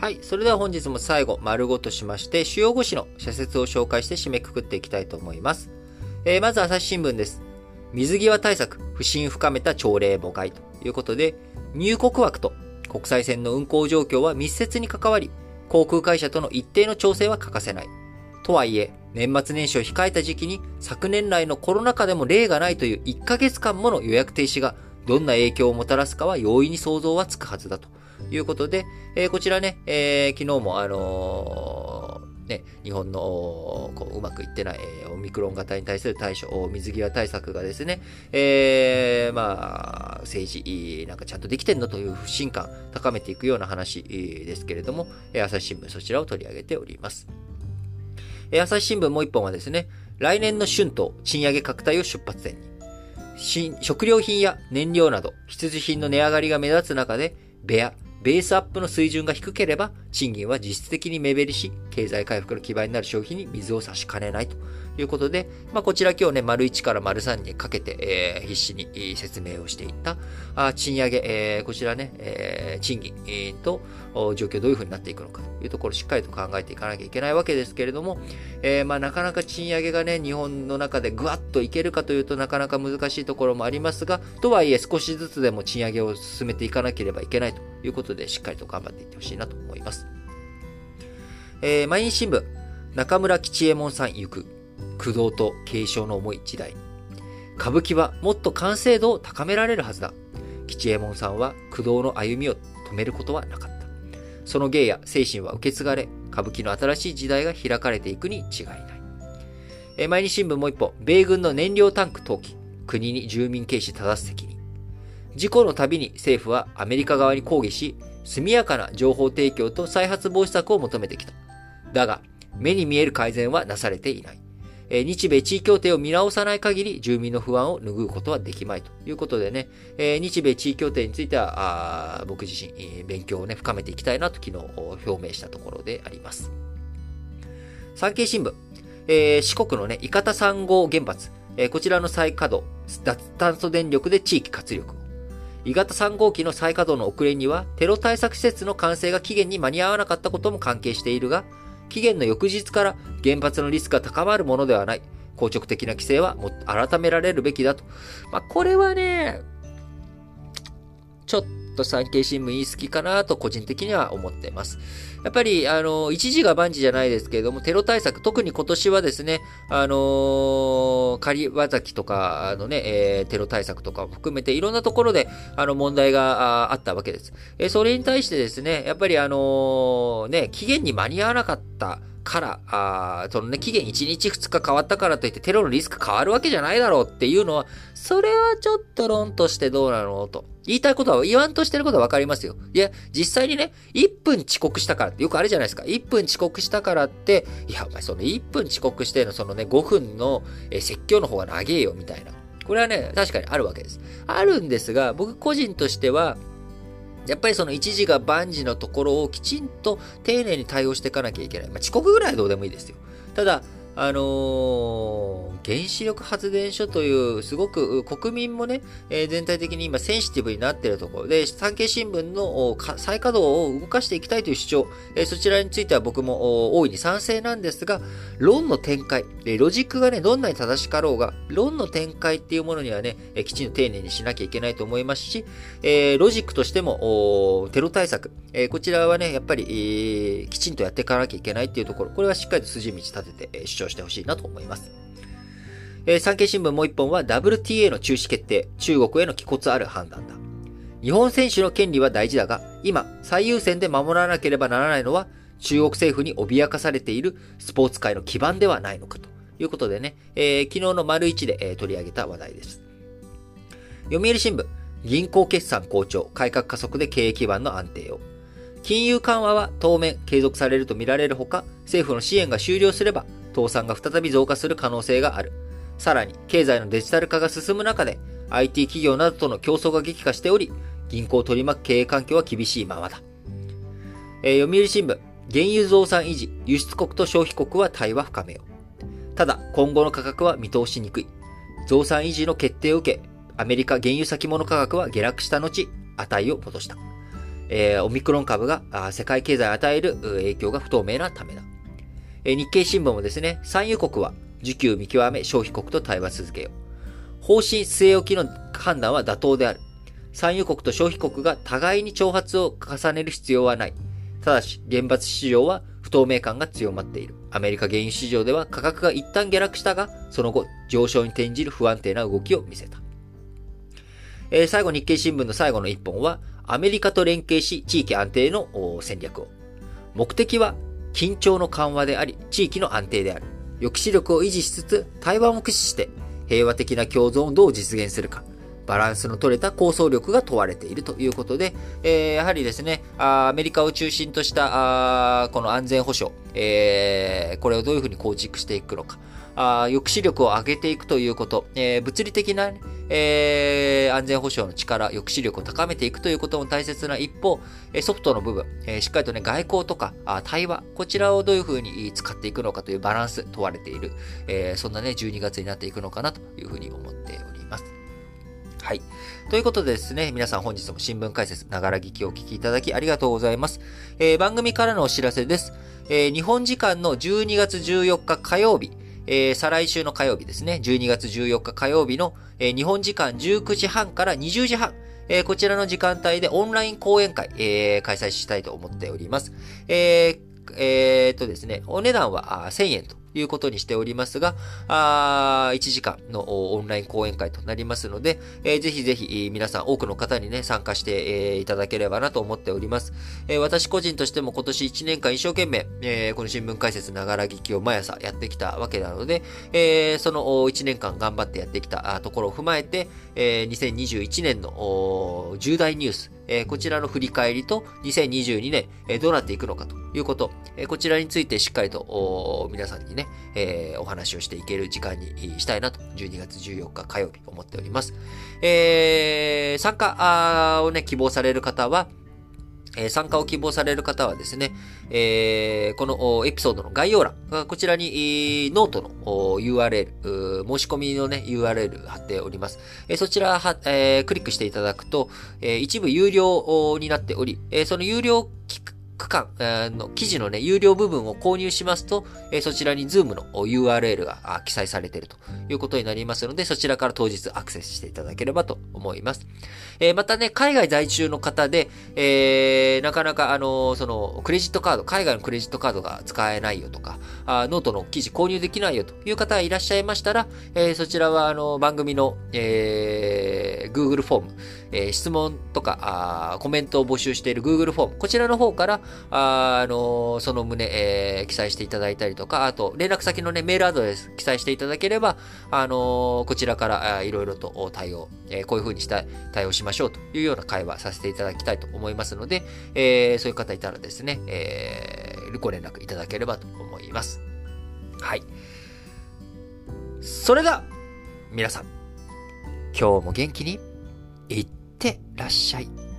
はい。それでは本日も最後、丸ごとしまして、主要語詞の社説を紹介して締めくくっていきたいと思います。えー、まず朝日新聞です。水際対策、不信深めた朝礼誤解ということで、入国枠と国際線の運航状況は密接に関わり、航空会社との一定の調整は欠かせない。とはいえ、年末年始を控えた時期に昨年来のコロナ禍でも例がないという1ヶ月間もの予約停止がどんな影響をもたらすかは容易に想像はつくはずだと。いうことで、えー、こちらね、えー、昨日もあのー、ね、日本のこううまくいってない、えー、オミクロン型に対する対処、水際対策がですね、えー、まあ、政治、なんかちゃんとできてんのという不信感高めていくような話ですけれども、朝日新聞そちらを取り上げております。朝日新聞もう一本はですね、来年の春闘、賃上げ拡大を出発点に。食料品や燃料など必需品の値上がりが目立つ中で、ベア、ベースアップの水準が低ければ、賃金は実質的に目減りし、経済回復の基盤になる消費に水を差しかねないと。いうことで、まあ、こちら今日ね、丸1から丸3にかけて、えー、必死に説明をしていった。あ賃上げ、えー、こちらね、えー、賃金、えー、と状況どういうふうになっていくのかと。いうところをしっかりと考えていかなきゃいけないわけですけれども、えー、まあ、なかなか賃上げがね、日本の中でぐわっといけるかというとなかなか難しいところもありますが、とはいえ少しずつでも賃上げを進めていかなければいけないということで、しっかりと頑張っていってほしいなと思います。えー、毎日新聞、中村吉右衛門さん行く、駆動と継承の重い時代。歌舞伎はもっと完成度を高められるはずだ。吉右衛門さんは駆動の歩みを止めることはなかった。その芸や精神は受け継がれ、歌舞伎の新しい時代が開かれていくに違いない。え、毎日新聞もう一歩、米軍の燃料タンク投棄、国に住民軽視正す責任。事故のたびに政府はアメリカ側に抗議し、速やかな情報提供と再発防止策を求めてきた。だが、目に見える改善はなされていない。え日米地位協定を見直さない限り住民の不安を拭うことはできまいということでね、え日米地位協定については、あ僕自身、え勉強をね、深めていきたいなと昨日表明したところであります。産経新聞、えー、四国のね、伊方3号原発、えー、こちらの再稼働、脱炭素電力で地域活力。伊方3号機の再稼働の遅れには、テロ対策施設の完成が期限に間に合わなかったことも関係しているが、期限の翌日から原発のリスクが高まるものではない。硬直的な規制はも改められるべきだと。まあ、これはね、ちょっと産経新聞言い過ぎかなと個人的には思ってます。やっぱり、あの、一時が万事じゃないですけれども、テロ対策、特に今年はですね、あのー、仮和崎とか、のね、えー、テロ対策とかも含めて、いろんなところで、あの、問題があったわけです。えー、それに対してですね、やっぱりあのー、ね、期限に間に合わなかったから、あそのね、期限1日2日変わったからといってテロのリスク変わるわけじゃないだろうっていうのは、それはちょっと論としてどうなのと。言いたいことは、言わんとしてることはわかりますよ。いや、実際にね、1分遅刻したからってよくあるじゃないですか。1分遅刻したからって、いや、お前その1分遅刻してのそのね、5分の説教の方が長えよ、みたいな。これはね、確かにあるわけです。あるんですが、僕個人としては、やっぱりその一時が万事のところをきちんと丁寧に対応していかなきゃいけない。まあ、遅刻ぐらいはどうでもいいですよ。ただ、あのー、原子力発電所というすごく国民もね、えー、全体的に今センシティブになっているところ。で、産経新聞の再稼働を動かしていきたいという主張、えー、そちらについては僕も大いに賛成なんですが、論の展開、ロジックがね、どんなに正しかろうが、論の展開っていうものにはね、えきちんと丁寧にしなきゃいけないと思いますし、えロジックとしても、テロ対策、えこちらはね、やっぱり、えきちんとやっていかなきゃいけないっていうところ、これはしっかりと筋道立てて、主張してほしいなと思います。えー、産経新聞もう一本は WTA の中止決定、中国への気骨ある判断だ。日本選手の権利は大事だが、今、最優先で守らなければならないのは、中国政府に脅かされているスポーツ界の基盤ではないのかということでね、えー、昨日の丸一で、えー、取り上げた話題です。読売新聞、銀行決算好調、改革加速で経営基盤の安定を。金融緩和は当面継続されるとみられるほか、政府の支援が終了すれば、倒産が再び増加する可能性がある。さらに、経済のデジタル化が進む中で、IT 企業などとの競争が激化しており、銀行を取り巻く経営環境は厳しいままだ。えー、読売新聞、原油増産維持、輸出国と消費国は対話深めよう。ただ、今後の価格は見通しにくい。増産維持の決定を受け、アメリカ原油先物価格は下落した後、値を戻した。えー、オミクロン株が世界経済に与える影響が不透明なためだ。え、日経新聞もですね、産油国は需給見極め消費国と対話続けよう。方針据え置きの判断は妥当である。産油国と消費国が互いに挑発を重ねる必要はない。ただし、原発市場は不透明感が強まっている。アメリカ原油市場では価格が一旦下落したが、その後、上昇に転じる不安定な動きを見せた。えー、最後、日経新聞の最後の一本は、アメリカと連携し、地域安定の戦略を。目的は、緊張の緩和であり、地域の安定である。抑止力を維持しつつ、台湾を駆使して、平和的な共存をどう実現するか。バランスの取れた構想力が問われているということで、えー、やはりですね、アメリカを中心としたこの安全保障、えー、これをどういうふうに構築していくのか、あ抑止力を上げていくということ、えー、物理的な、えー、安全保障の力、抑止力を高めていくということも大切な一方、ソフトの部分、えー、しっかりとね、外交とかあ対話、こちらをどういうふうに使っていくのかというバランス問われている、えー、そんなね、12月になっていくのかなというふうに思っております。はい。ということでですね、皆さん本日も新聞解説、ながら聞きをお聞きいただきありがとうございます。えー、番組からのお知らせです。えー、日本時間の12月14日火曜日、えー、再来週の火曜日ですね、12月14日火曜日の、えー、日本時間19時半から20時半、えー、こちらの時間帯でオンライン講演会、えー、開催したいと思っております。えー、えー、っとですね、お値段は1000円と。いうことにしておりますが、あ1時間のオンライン講演会となりますので、えー、ぜひぜひ皆さん多くの方にね、参加して、えー、いただければなと思っております。えー、私個人としても今年1年間一生懸命、えー、この新聞解説ながら聞きを毎朝やってきたわけなので、えー、その1年間頑張ってやってきたところを踏まえて、えー、2021年の重大ニュース、え、こちらの振り返りと2022年、え、どうなっていくのかということ、え、こちらについてしっかりと皆さんにね、え、お話をしていける時間にしたいなと、12月14日火曜日思っております。えー、参加をね、希望される方は、え参加を希望される方はですね、えー、このエピソードの概要欄、こちらにノートの URL、申し込みのね、URL 貼っております。えそちらは、えー、クリックしていただくと、え一部有料になっており、えその有料期区間の記事のね、有料部分を購入しますと、えそちらに Zoom の URL が記載されているということになりますので、そちらから当日アクセスしていただければと思います。えまたね、海外在住の方で、え、なかなかあのその、クレジットカード、海外のクレジットカードが使えないよとか、あノートの記事購入できないよという方がいらっしゃいましたら、え、そちらはあの番組の、えー、Google フォーム、え、質問とかあコメントを募集している Google フォーム、こちらの方から、あ、のその旨、えー、記載していただいたりとか、あと、連絡先のね、メールアドレス記載していただければ、あのこちらからいろいろと対応、えー、こういう風にした対応しましょうというような会話させていただきたいと思いますので、えー、そういう方いたらですね、えー、ご連絡いただければと思います。はい。それでは、皆さん、今日も元気にいってらっしゃい。